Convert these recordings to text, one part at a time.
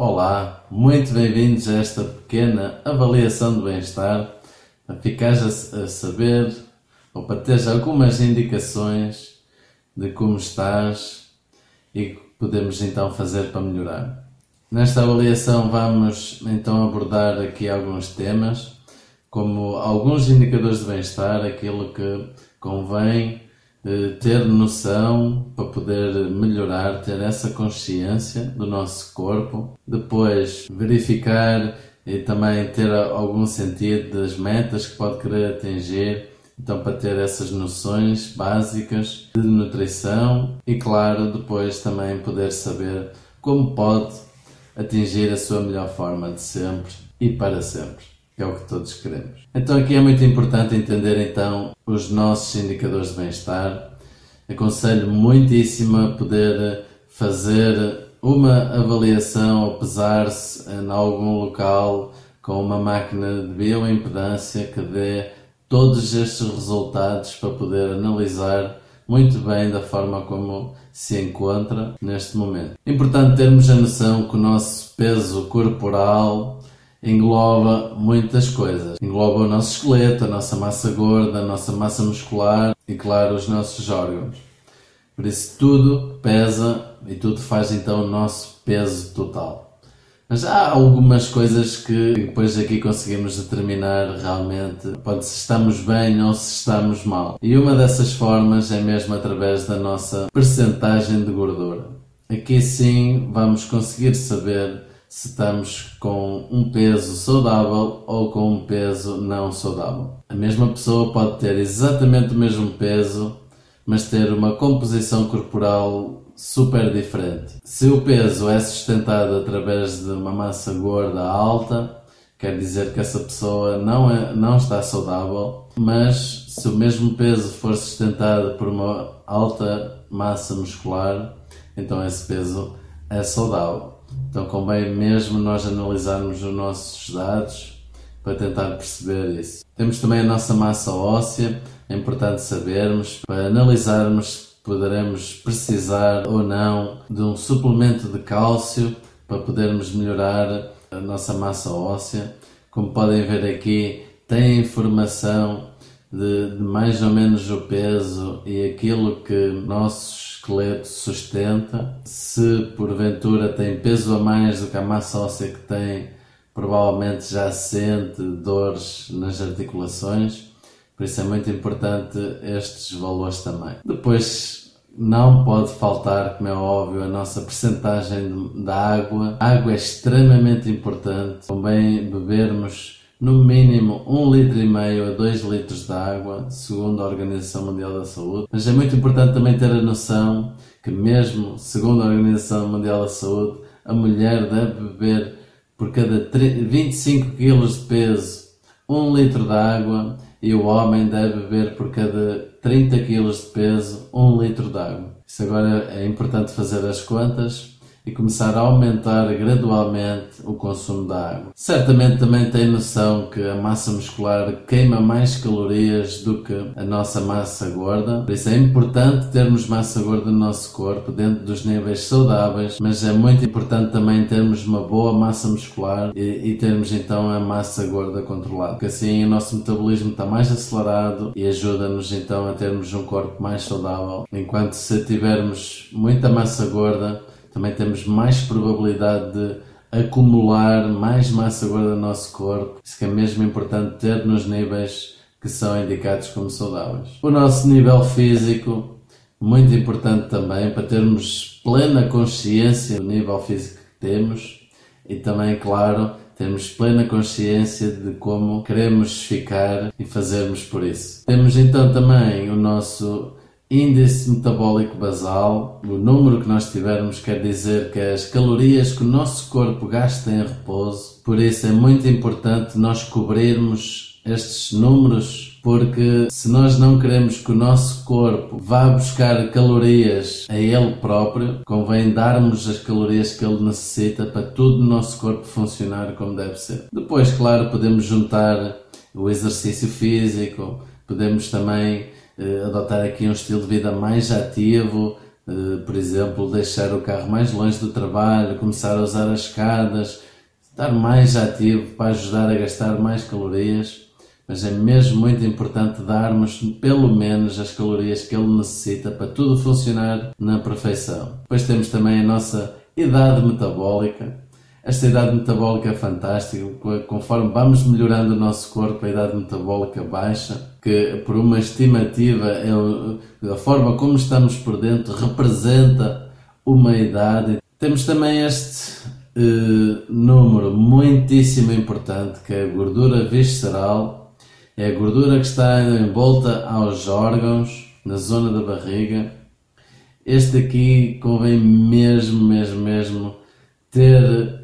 Olá, muito bem-vindos a esta pequena avaliação do bem-estar para ficares a, a saber ou para teres algumas indicações de como estás e que podemos então fazer para melhorar. Nesta avaliação vamos então abordar aqui alguns temas, como alguns indicadores de bem-estar, aquilo que convém ter noção para poder melhorar, ter essa consciência do nosso corpo, depois verificar e também ter algum sentido das metas que pode querer atingir, então para ter essas noções básicas de nutrição e claro, depois também poder saber como pode atingir a sua melhor forma de sempre e para sempre que é o que todos queremos. Então aqui é muito importante entender então os nossos indicadores de bem-estar. Aconselho muitíssimo a poder fazer uma avaliação ou pesar-se em algum local com uma máquina de bioimpedância que dê todos estes resultados para poder analisar muito bem da forma como se encontra neste momento. Importante termos a noção que o nosso peso corporal engloba muitas coisas. Engloba o nosso esqueleto, a nossa massa gorda, a nossa massa muscular e, claro, os nossos órgãos. Por isso, tudo pesa e tudo faz então o nosso peso total. Mas há algumas coisas que depois aqui conseguimos determinar realmente pode se estamos bem ou se estamos mal. E uma dessas formas é mesmo através da nossa percentagem de gordura. Aqui sim vamos conseguir saber se estamos com um peso saudável ou com um peso não saudável. A mesma pessoa pode ter exatamente o mesmo peso, mas ter uma composição corporal super diferente. Se o peso é sustentado através de uma massa gorda alta, quer dizer que essa pessoa não, é, não está saudável, mas se o mesmo peso for sustentado por uma alta massa muscular, então esse peso é saudável. Então convém mesmo nós analisarmos os nossos dados para tentar perceber isso. Temos também a nossa massa óssea, é importante sabermos, para analisarmos poderemos precisar ou não de um suplemento de cálcio para podermos melhorar a nossa massa óssea. Como podem ver aqui, tem informação de, de mais ou menos o peso e aquilo que nossos esqueleto sustenta. Se porventura tem peso a mais do que a massa óssea que tem, provavelmente já sente dores nas articulações. Por isso é muito importante estes valores também. Depois, não pode faltar, como é óbvio, a nossa percentagem da água. A água é extremamente importante. Também bebermos no mínimo 1 litro e meio a 2 litros de água, segundo a Organização Mundial da Saúde. Mas é muito importante também ter a noção que mesmo segundo a Organização Mundial da Saúde, a mulher deve beber por cada 25 kg de peso 1 litro de água e o homem deve beber por cada 30 kg de peso 1 litro de água. Isso agora é importante fazer as contas e começar a aumentar gradualmente o consumo da água. Certamente também tem noção que a massa muscular queima mais calorias do que a nossa massa gorda, por isso é importante termos massa gorda no nosso corpo dentro dos níveis saudáveis, mas é muito importante também termos uma boa massa muscular e, e termos então a massa gorda controlada, porque assim o nosso metabolismo está mais acelerado e ajuda-nos então a termos um corpo mais saudável, enquanto se tivermos muita massa gorda também temos mais probabilidade de acumular mais massa gorda no nosso corpo. Isso que é mesmo importante ter nos níveis que são indicados como saudáveis. O nosso nível físico, muito importante também para termos plena consciência do nível físico que temos e também, claro, termos plena consciência de como queremos ficar e fazermos por isso. Temos então também o nosso índice metabólico basal, o número que nós tivermos quer dizer que as calorias que o nosso corpo gasta em repouso, por isso é muito importante nós cobrirmos estes números, porque se nós não queremos que o nosso corpo vá buscar calorias a ele próprio, convém darmos as calorias que ele necessita para tudo o nosso corpo funcionar como deve ser. Depois, claro, podemos juntar o exercício físico, podemos também adotar aqui um estilo de vida mais ativo, eh, por exemplo, deixar o carro mais longe do trabalho, começar a usar as escadas, estar mais ativo para ajudar a gastar mais calorias. Mas é mesmo muito importante darmos pelo menos as calorias que ele necessita para tudo funcionar na perfeição. Depois temos também a nossa idade metabólica. Esta idade metabólica é fantástica, conforme vamos melhorando o nosso corpo, a idade metabólica baixa, que por uma estimativa, é a forma como estamos por dentro representa uma idade. Temos também este eh, número muitíssimo importante, que é a gordura visceral, é a gordura que está em volta aos órgãos, na zona da barriga. Este aqui convém mesmo, mesmo, mesmo ter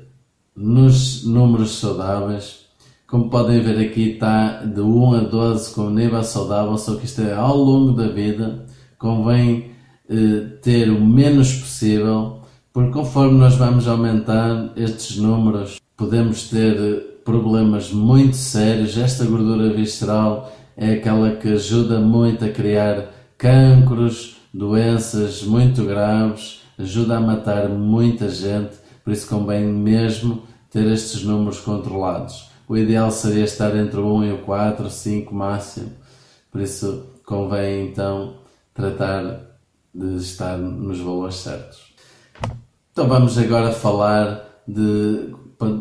nos números saudáveis. Como podem ver aqui está de 1 a 12 com nível saudável, só que isto é ao longo da vida. Convém eh, ter o menos possível, porque conforme nós vamos aumentar estes números, podemos ter problemas muito sérios. Esta gordura visceral é aquela que ajuda muito a criar cancros, doenças muito graves, ajuda a matar muita gente, por isso convém mesmo ter estes números controlados. O ideal seria estar entre o 1 e o 4, 5 máximo, por isso convém então tratar de estar nos valores certos. Então vamos agora falar de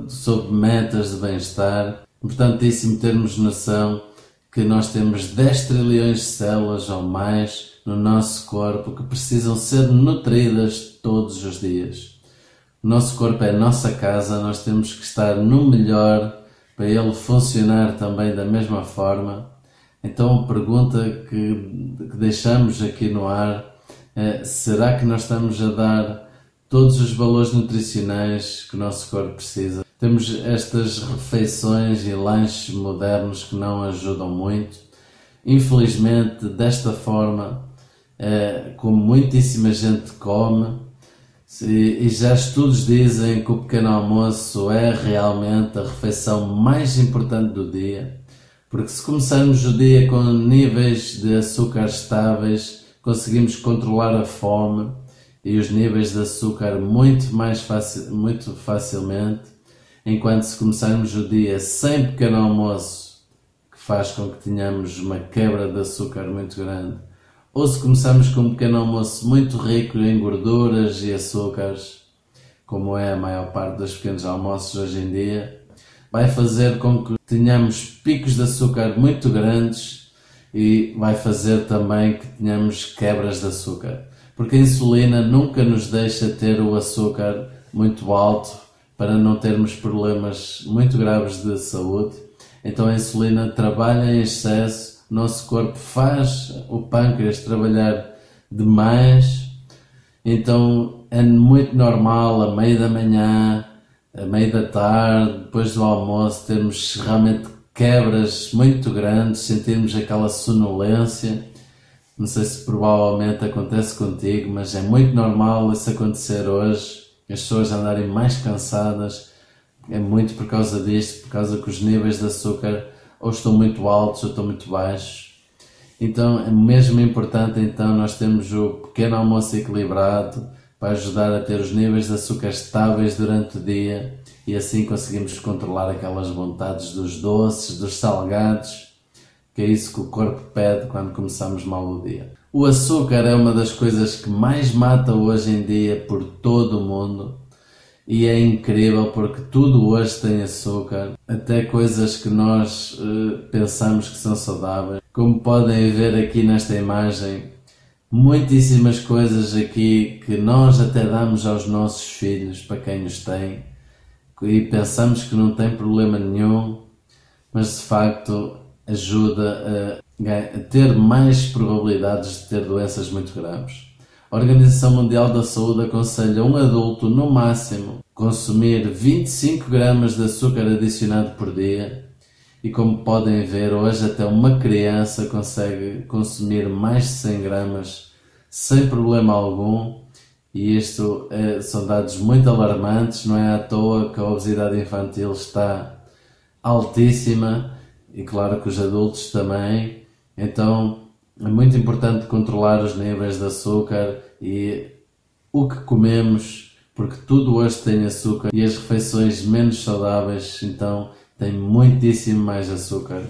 sobre metas de bem-estar. Importantíssimo termos noção que nós temos 10 trilhões de células ou mais no nosso corpo que precisam ser nutridas todos os dias. O nosso corpo é a nossa casa, nós temos que estar no melhor para ele funcionar também da mesma forma. Então a pergunta que, que deixamos aqui no ar é: será que nós estamos a dar todos os valores nutricionais que o nosso corpo precisa. Temos estas refeições e lanches modernos que não ajudam muito. Infelizmente, desta forma, é, como muitíssima gente come, e já estudos dizem que o pequeno almoço é realmente a refeição mais importante do dia, porque se começarmos o dia com níveis de açúcar estáveis, conseguimos controlar a fome e os níveis de açúcar muito mais muito facilmente, enquanto se começarmos o dia sem pequeno almoço, que faz com que tenhamos uma quebra de açúcar muito grande, ou se começarmos com um pequeno almoço muito rico em gorduras e açúcares, como é a maior parte dos pequenos almoços hoje em dia, vai fazer com que tenhamos picos de açúcar muito grandes e vai fazer também que tenhamos quebras de açúcar porque a insulina nunca nos deixa ter o açúcar muito alto para não termos problemas muito graves de saúde. Então a insulina trabalha em excesso, nosso corpo faz o pâncreas trabalhar demais, então é muito normal a meio da manhã, a meio da tarde, depois do almoço, termos realmente quebras muito grandes, sentirmos aquela sonolência não sei se provavelmente acontece contigo, mas é muito normal isso acontecer hoje. As pessoas andarem mais cansadas. É muito por causa disto, por causa que os níveis de açúcar ou estão muito altos ou estão muito baixos. Então é mesmo importante então nós termos o pequeno almoço equilibrado para ajudar a ter os níveis de açúcar estáveis durante o dia e assim conseguimos controlar aquelas vontades dos doces, dos salgados que é isso que o corpo pede quando começamos mal o dia. O açúcar é uma das coisas que mais mata hoje em dia por todo o mundo e é incrível porque tudo hoje tem açúcar, até coisas que nós uh, pensamos que são saudáveis. Como podem ver aqui nesta imagem, muitíssimas coisas aqui que nós até damos aos nossos filhos, para quem os tem, e pensamos que não tem problema nenhum, mas de facto ajuda a, ter mais probabilidades de ter doenças muito graves. A Organização Mundial da Saúde aconselha um adulto, no máximo, consumir 25 gramas de açúcar adicionado por dia. E como podem ver, hoje até uma criança consegue consumir mais de 100 gramas sem problema algum. E isto é, são dados muito alarmantes, não é à toa que a obesidade infantil está altíssima e claro que os adultos também. Então é muito importante controlar os níveis de açúcar e o que comemos, porque tudo hoje tem açúcar e as refeições menos saudáveis, então, têm muitíssimo mais açúcar.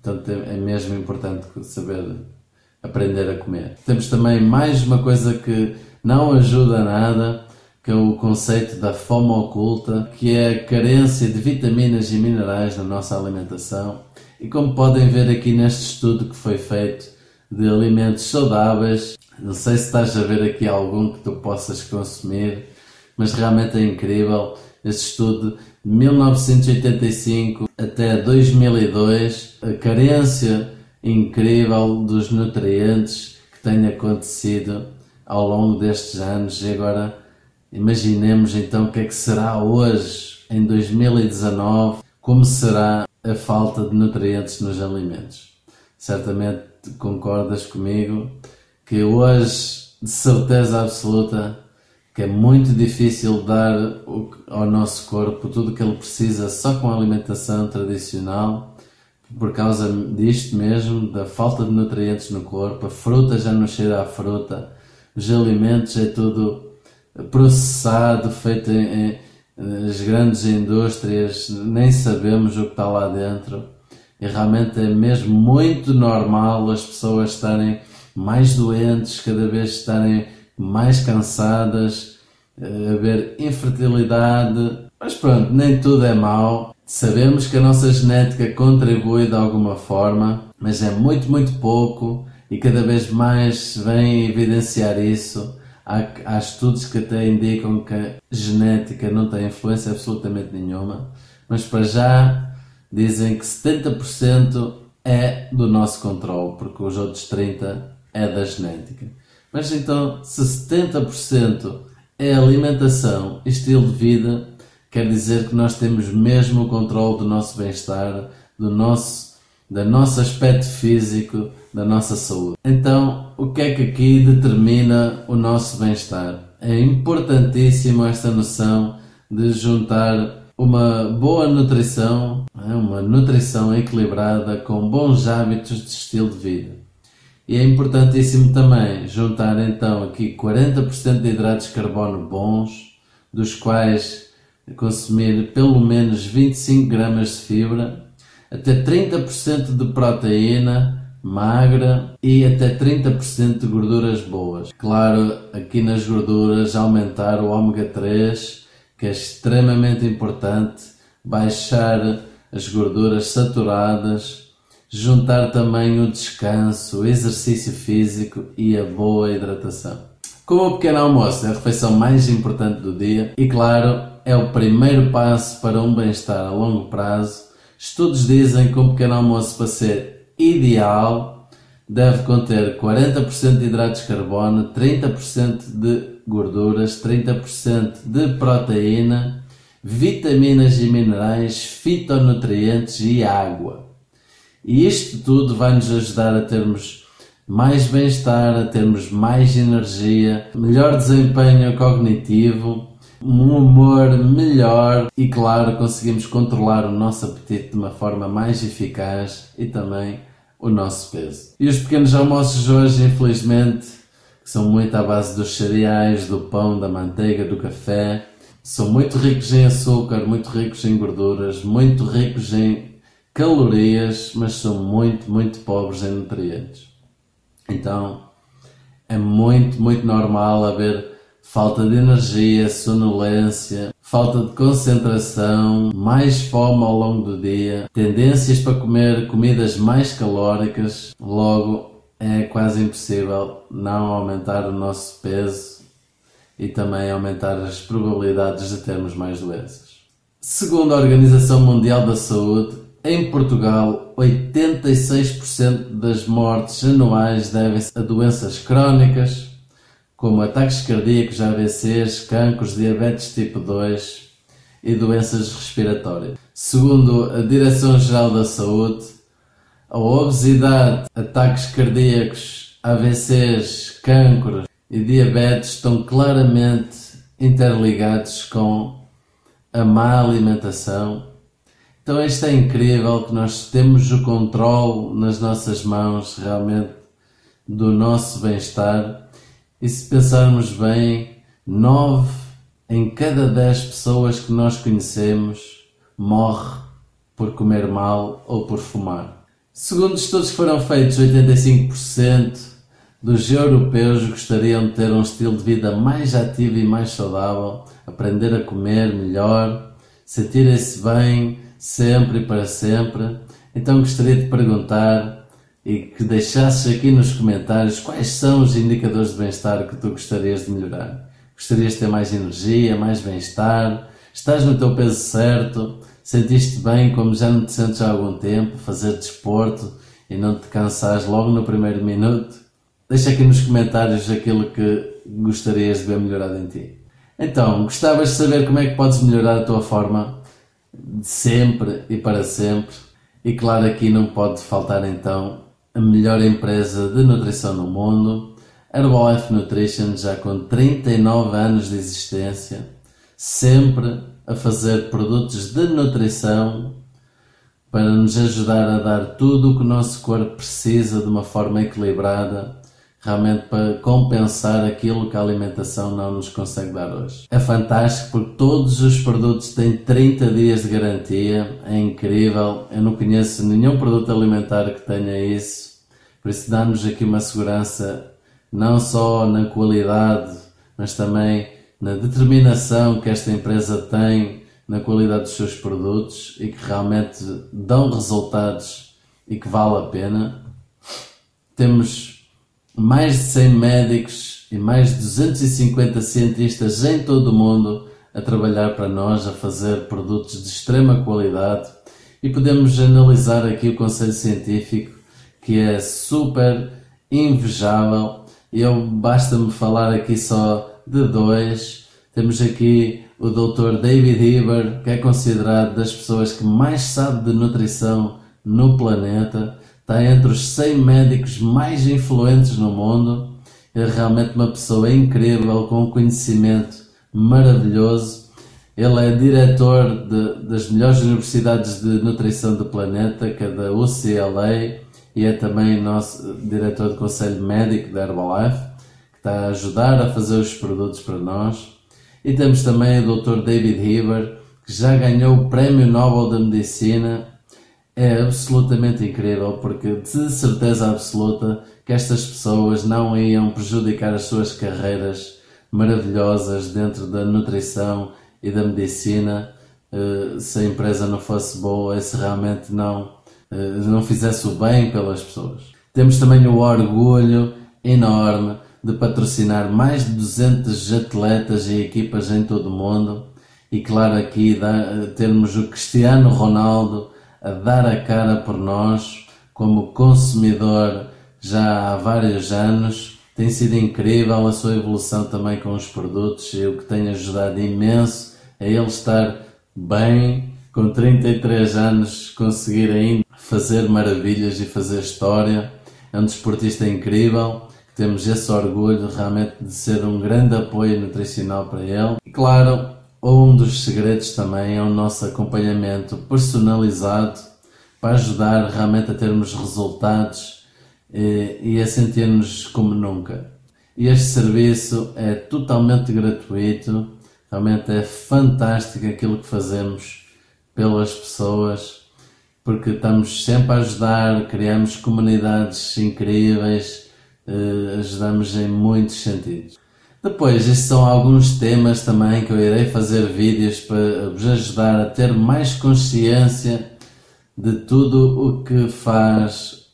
Portanto, é mesmo importante saber aprender a comer. Temos também mais uma coisa que não ajuda nada, que é o conceito da fome oculta, que é a carência de vitaminas e minerais na nossa alimentação. E como podem ver aqui neste estudo que foi feito de alimentos saudáveis, não sei se estás a ver aqui algum que tu possas consumir, mas realmente é incrível. Este estudo de 1985 até 2002, a carência incrível dos nutrientes que tem acontecido ao longo destes anos e agora imaginemos então o que é que será hoje, em 2019, como será a falta de nutrientes nos alimentos. Certamente concordas comigo que hoje, de certeza absoluta, que é muito difícil dar ao nosso corpo tudo o que ele precisa só com a alimentação tradicional por causa disto mesmo, da falta de nutrientes no corpo, a fruta já não cheira a fruta, os alimentos é tudo processado, feito em, em as grandes indústrias, nem sabemos o que está lá dentro. E realmente é mesmo muito normal as pessoas estarem mais doentes, cada vez estarem mais cansadas, eh, haver infertilidade. Mas pronto, nem tudo é mau. Sabemos que a nossa genética contribui de alguma forma, mas é muito, muito pouco e cada vez mais vem evidenciar isso. Há, há estudos que até indicam que a genética não tem influência absolutamente nenhuma, mas para já dizem que 70% é do nosso controle, porque os outros 30% é da genética. Mas então, se 70% é alimentação estilo de vida, quer dizer que nós temos mesmo o controle do nosso bem-estar, do nosso, do nosso aspecto físico, da nossa saúde. Então, o que é que aqui determina o nosso bem-estar? É importantíssimo esta noção de juntar uma boa nutrição, é? uma nutrição equilibrada com bons hábitos de estilo de vida. E é importantíssimo também juntar então aqui 40% de hidratos de carbono bons, dos quais consumir pelo menos 25 gramas de fibra, até 30% de proteína magra e até 30% de gorduras boas. Claro, aqui nas gorduras aumentar o ômega 3, que é extremamente importante, baixar as gorduras saturadas, juntar também o descanso, o exercício físico e a boa hidratação. Como o pequeno almoço é a refeição mais importante do dia e claro, é o primeiro passo para um bem-estar a longo prazo. Estudos dizem que um pequeno almoço para ser ideal deve conter 40% de hidratos de carbono, 30% de gorduras, 30% de proteína, vitaminas e minerais, fitonutrientes e água. E isto tudo vai nos ajudar a termos mais bem-estar, a termos mais energia, melhor desempenho cognitivo um humor melhor e, claro, conseguimos controlar o nosso apetite de uma forma mais eficaz e também o nosso peso. E os pequenos almoços hoje, infelizmente, que são muito à base dos cereais, do pão, da manteiga, do café, são muito ricos em açúcar, muito ricos em gorduras, muito ricos em calorias, mas são muito, muito pobres em nutrientes. Então, é muito, muito normal haver falta de energia, sonolência, falta de concentração, mais fome ao longo do dia, tendências para comer comidas mais calóricas, logo é quase impossível não aumentar o nosso peso e também aumentar as probabilidades de termos mais doenças. Segundo a Organização Mundial da Saúde, em Portugal, 86% das mortes anuais devem-se a doenças crónicas, como ataques cardíacos, AVCs, cancros, diabetes tipo 2 e doenças respiratórias. Segundo a Direção-Geral da Saúde, a obesidade, ataques cardíacos, AVCs, cancros e diabetes estão claramente interligados com a má alimentação. Então isto é incrível que nós temos o controle nas nossas mãos realmente do nosso bem-estar e se pensarmos bem, 9 em cada 10 pessoas que nós conhecemos morre por comer mal ou por fumar. Segundo estudos que foram feitos, 85% dos europeus gostariam de ter um estilo de vida mais ativo e mais saudável, aprender a comer melhor, sentirem-se bem sempre e para sempre. Então gostaria de perguntar e que deixasses aqui nos comentários quais são os indicadores de bem-estar que tu gostarias de melhorar. Gostarias de ter mais energia, mais bem-estar? Estás no teu peso certo? Sentiste bem como já não te sentes há algum tempo? Fazer desporto e não te cansares logo no primeiro minuto? Deixa aqui nos comentários aquilo que gostarias de ver melhorado em ti. Então, gostavas de saber como é que podes melhorar a tua forma de sempre e para sempre? E claro, aqui não pode faltar então a melhor empresa de nutrição no mundo, Herbalife Nutrition, já com 39 anos de existência, sempre a fazer produtos de nutrição para nos ajudar a dar tudo o que o nosso corpo precisa de uma forma equilibrada realmente para compensar aquilo que a alimentação não nos consegue dar hoje. É fantástico porque todos os produtos têm 30 dias de garantia, é incrível. Eu não conheço nenhum produto alimentar que tenha isso, por isso dá-nos aqui uma segurança não só na qualidade, mas também na determinação que esta empresa tem na qualidade dos seus produtos e que realmente dão resultados e que vale a pena. Temos mais de 100 médicos e mais de 250 cientistas em todo o mundo a trabalhar para nós, a fazer produtos de extrema qualidade e podemos analisar aqui o conselho científico que é super invejável. Eu basta-me falar aqui só de dois. Temos aqui o Dr. David Heber, que é considerado das pessoas que mais sabe de nutrição no planeta está entre os 100 médicos mais influentes no mundo. É realmente uma pessoa incrível, com um conhecimento maravilhoso. Ele é diretor de, das melhores universidades de nutrição do planeta, que é da UCLA, e é também nosso diretor do Conselho Médico da Herbalife, está a ajudar a fazer os produtos para nós. E temos também o Dr. David Heber, que já ganhou o Prémio Nobel da Medicina é absolutamente incrível porque de certeza absoluta que estas pessoas não iam prejudicar as suas carreiras maravilhosas dentro da nutrição e da medicina eh, se a empresa não fosse boa e se realmente não, eh, não fizesse o bem pelas pessoas. Temos também o orgulho enorme de patrocinar mais de 200 atletas e equipas em todo o mundo e claro aqui termos o Cristiano Ronaldo a dar a cara por nós como consumidor já há vários anos. Tem sido incrível a sua evolução também com os produtos e o que tem ajudado imenso a ele estar bem, com 33 anos, conseguir ainda fazer maravilhas e fazer história. É um desportista incrível, temos esse orgulho realmente de ser um grande apoio nutricional para ele. E claro, um dos segredos também é o nosso acompanhamento personalizado para ajudar realmente a termos resultados e, eh, e a sentir-nos como nunca. E este serviço é totalmente gratuito, realmente é fantástico aquilo que fazemos pelas pessoas, porque estamos sempre a ajudar, criamos comunidades incríveis, eh, ajudamos em muitos sentidos. Depois, estes são alguns temas também que eu irei fazer vídeos para vos ajudar a ter mais consciência de tudo o que faz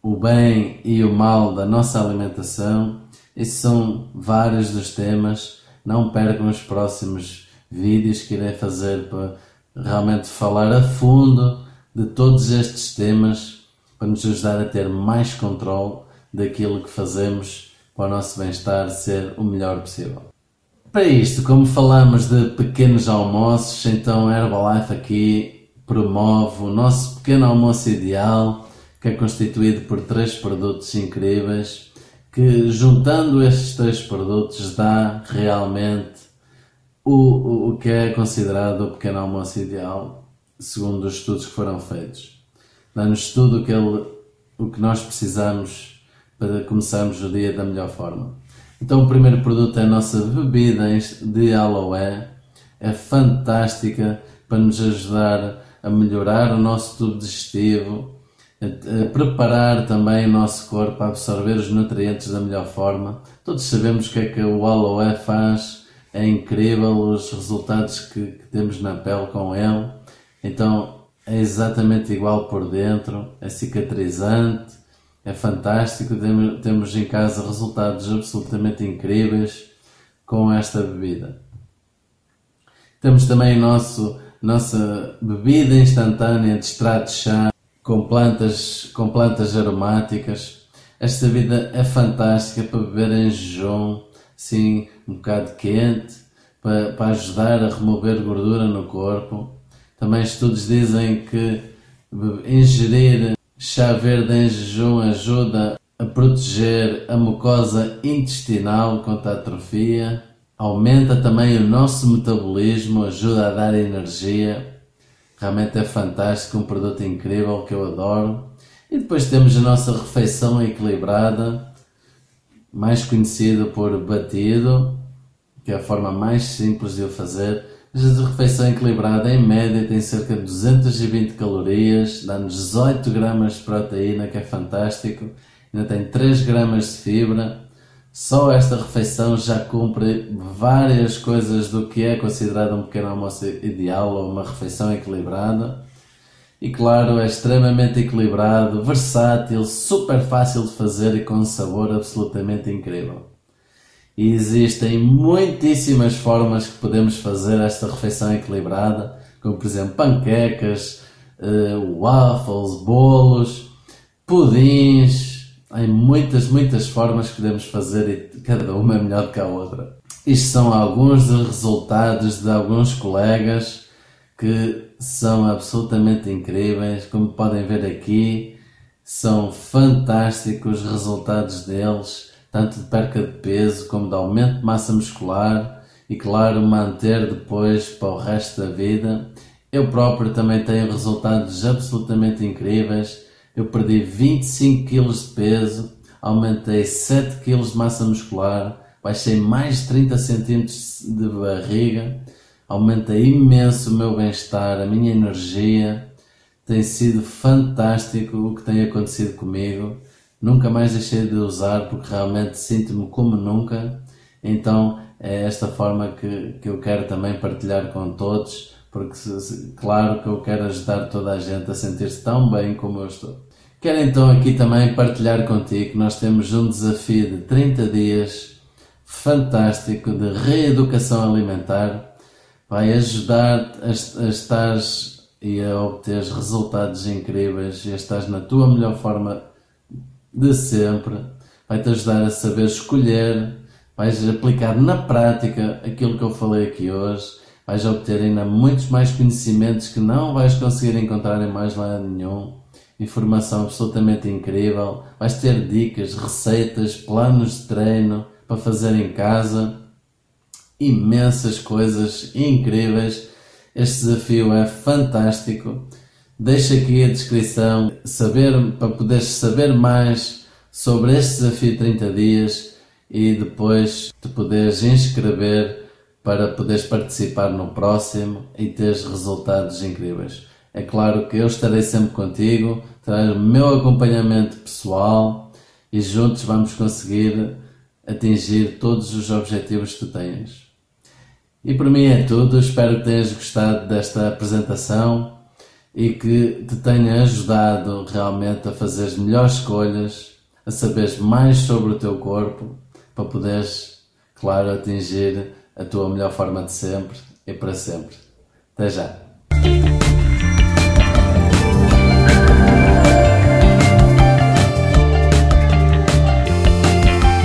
o bem e o mal da nossa alimentação. Esses são vários dos temas. Não percam os próximos vídeos que irei fazer para realmente falar a fundo de todos estes temas para nos ajudar a ter mais controle daquilo que fazemos para o nosso bem-estar ser o melhor possível. Para isto, como falamos de pequenos almoços, então Herbalife aqui promove o nosso pequeno almoço ideal, que é constituído por três produtos incríveis, que juntando estes três produtos dá realmente o, o, o que é considerado o pequeno almoço ideal, segundo os estudos que foram feitos. Dá-nos tudo o que, ele, o que nós precisamos para começarmos o dia da melhor forma. Então o primeiro produto é a nossa bebida de aloe, é fantástica para nos ajudar a melhorar o nosso tubo digestivo, a, preparar também o nosso corpo a absorver os nutrientes da melhor forma. Todos sabemos o que é que o aloe faz, é incrível os resultados que, que temos na pele com ele. Então é exatamente igual por dentro, é cicatrizante, é fantástico. Temos em casa resultados absolutamente incríveis com esta bebida. Temos também nosso, nossa bebida instantânea de extrato de chá com plantas, com plantas aromáticas. Esta bebida é fantástica para beber em jejum, assim, um bocado quente, para, para ajudar a remover gordura no corpo. Também estudos dizem que ingerir chá verde em jejum ajuda a proteger a mucosa intestinal contra a atrofia, aumenta também o nosso metabolismo, ajuda a dar energia. Realmente é fantástico, um produto incrível que eu adoro. E depois temos a nossa refeição equilibrada, mais conhecida por batido, que é a forma mais simples de o fazer a refeição equilibrada, em média, tem cerca de 220 calorias, dá-nos 18 gramas de proteína, que é fantástico, ainda tem 3 gramas de fibra. Só esta refeição já cumpre várias coisas do que é considerado um pequeno almoço ideal ou uma refeição equilibrada. E claro, é extremamente equilibrado, versátil, super fácil de fazer e com um sabor absolutamente incrível. Existem muitíssimas formas que podemos fazer esta refeição equilibrada, como por exemplo panquecas, uh, waffles, bolos, pudins. Há muitas, muitas formas que podemos fazer e cada uma é melhor que a outra. Isto são alguns dos resultados de alguns colegas que são absolutamente incríveis. Como podem ver aqui, são fantásticos os resultados deles tanto de perca de peso como de aumento de massa muscular e, claro, manter depois para o resto da vida. Eu próprio também tenho resultados absolutamente incríveis. Eu perdi 25 kg de peso, aumentei 7 kg de massa muscular, baixei mais de 30 cm de barriga, aumentei imenso o meu bem-estar, a minha energia. Tem sido fantástico o que tem acontecido comigo nunca mais deixei de usar porque realmente sinto-me como nunca. Então é esta forma que, que eu quero também partilhar com todos, porque claro que eu quero ajudar toda a gente a sentir-se tão bem como eu estou. Quero então aqui também partilhar contigo que nós temos um desafio de 30 dias fantástico de reeducação alimentar. Vai ajudar a, a estar e a obter resultados incríveis e a estar na tua melhor forma de sempre, vai-te ajudar a saber escolher, vais aplicar na prática aquilo que eu falei aqui hoje, vais obter ainda muitos mais conhecimentos que não vais conseguir encontrar em mais lado nenhum, informação absolutamente incrível, vais ter dicas, receitas, planos de treino para fazer em casa, imensas coisas incríveis. Este desafio é fantástico Deixa aqui a descrição saber, para poderes saber mais sobre este desafio 30 dias e depois te poderes inscrever para poderes participar no próximo e teres resultados incríveis. É claro que eu estarei sempre contigo, terás o meu acompanhamento pessoal e juntos vamos conseguir atingir todos os objetivos que tu tens. E por mim é tudo, espero que tenhas gostado desta apresentação e que te tenha ajudado realmente a fazer melhores escolhas, a saberes mais sobre o teu corpo, para poderes, claro, atingir a tua melhor forma de sempre e para sempre. Até já!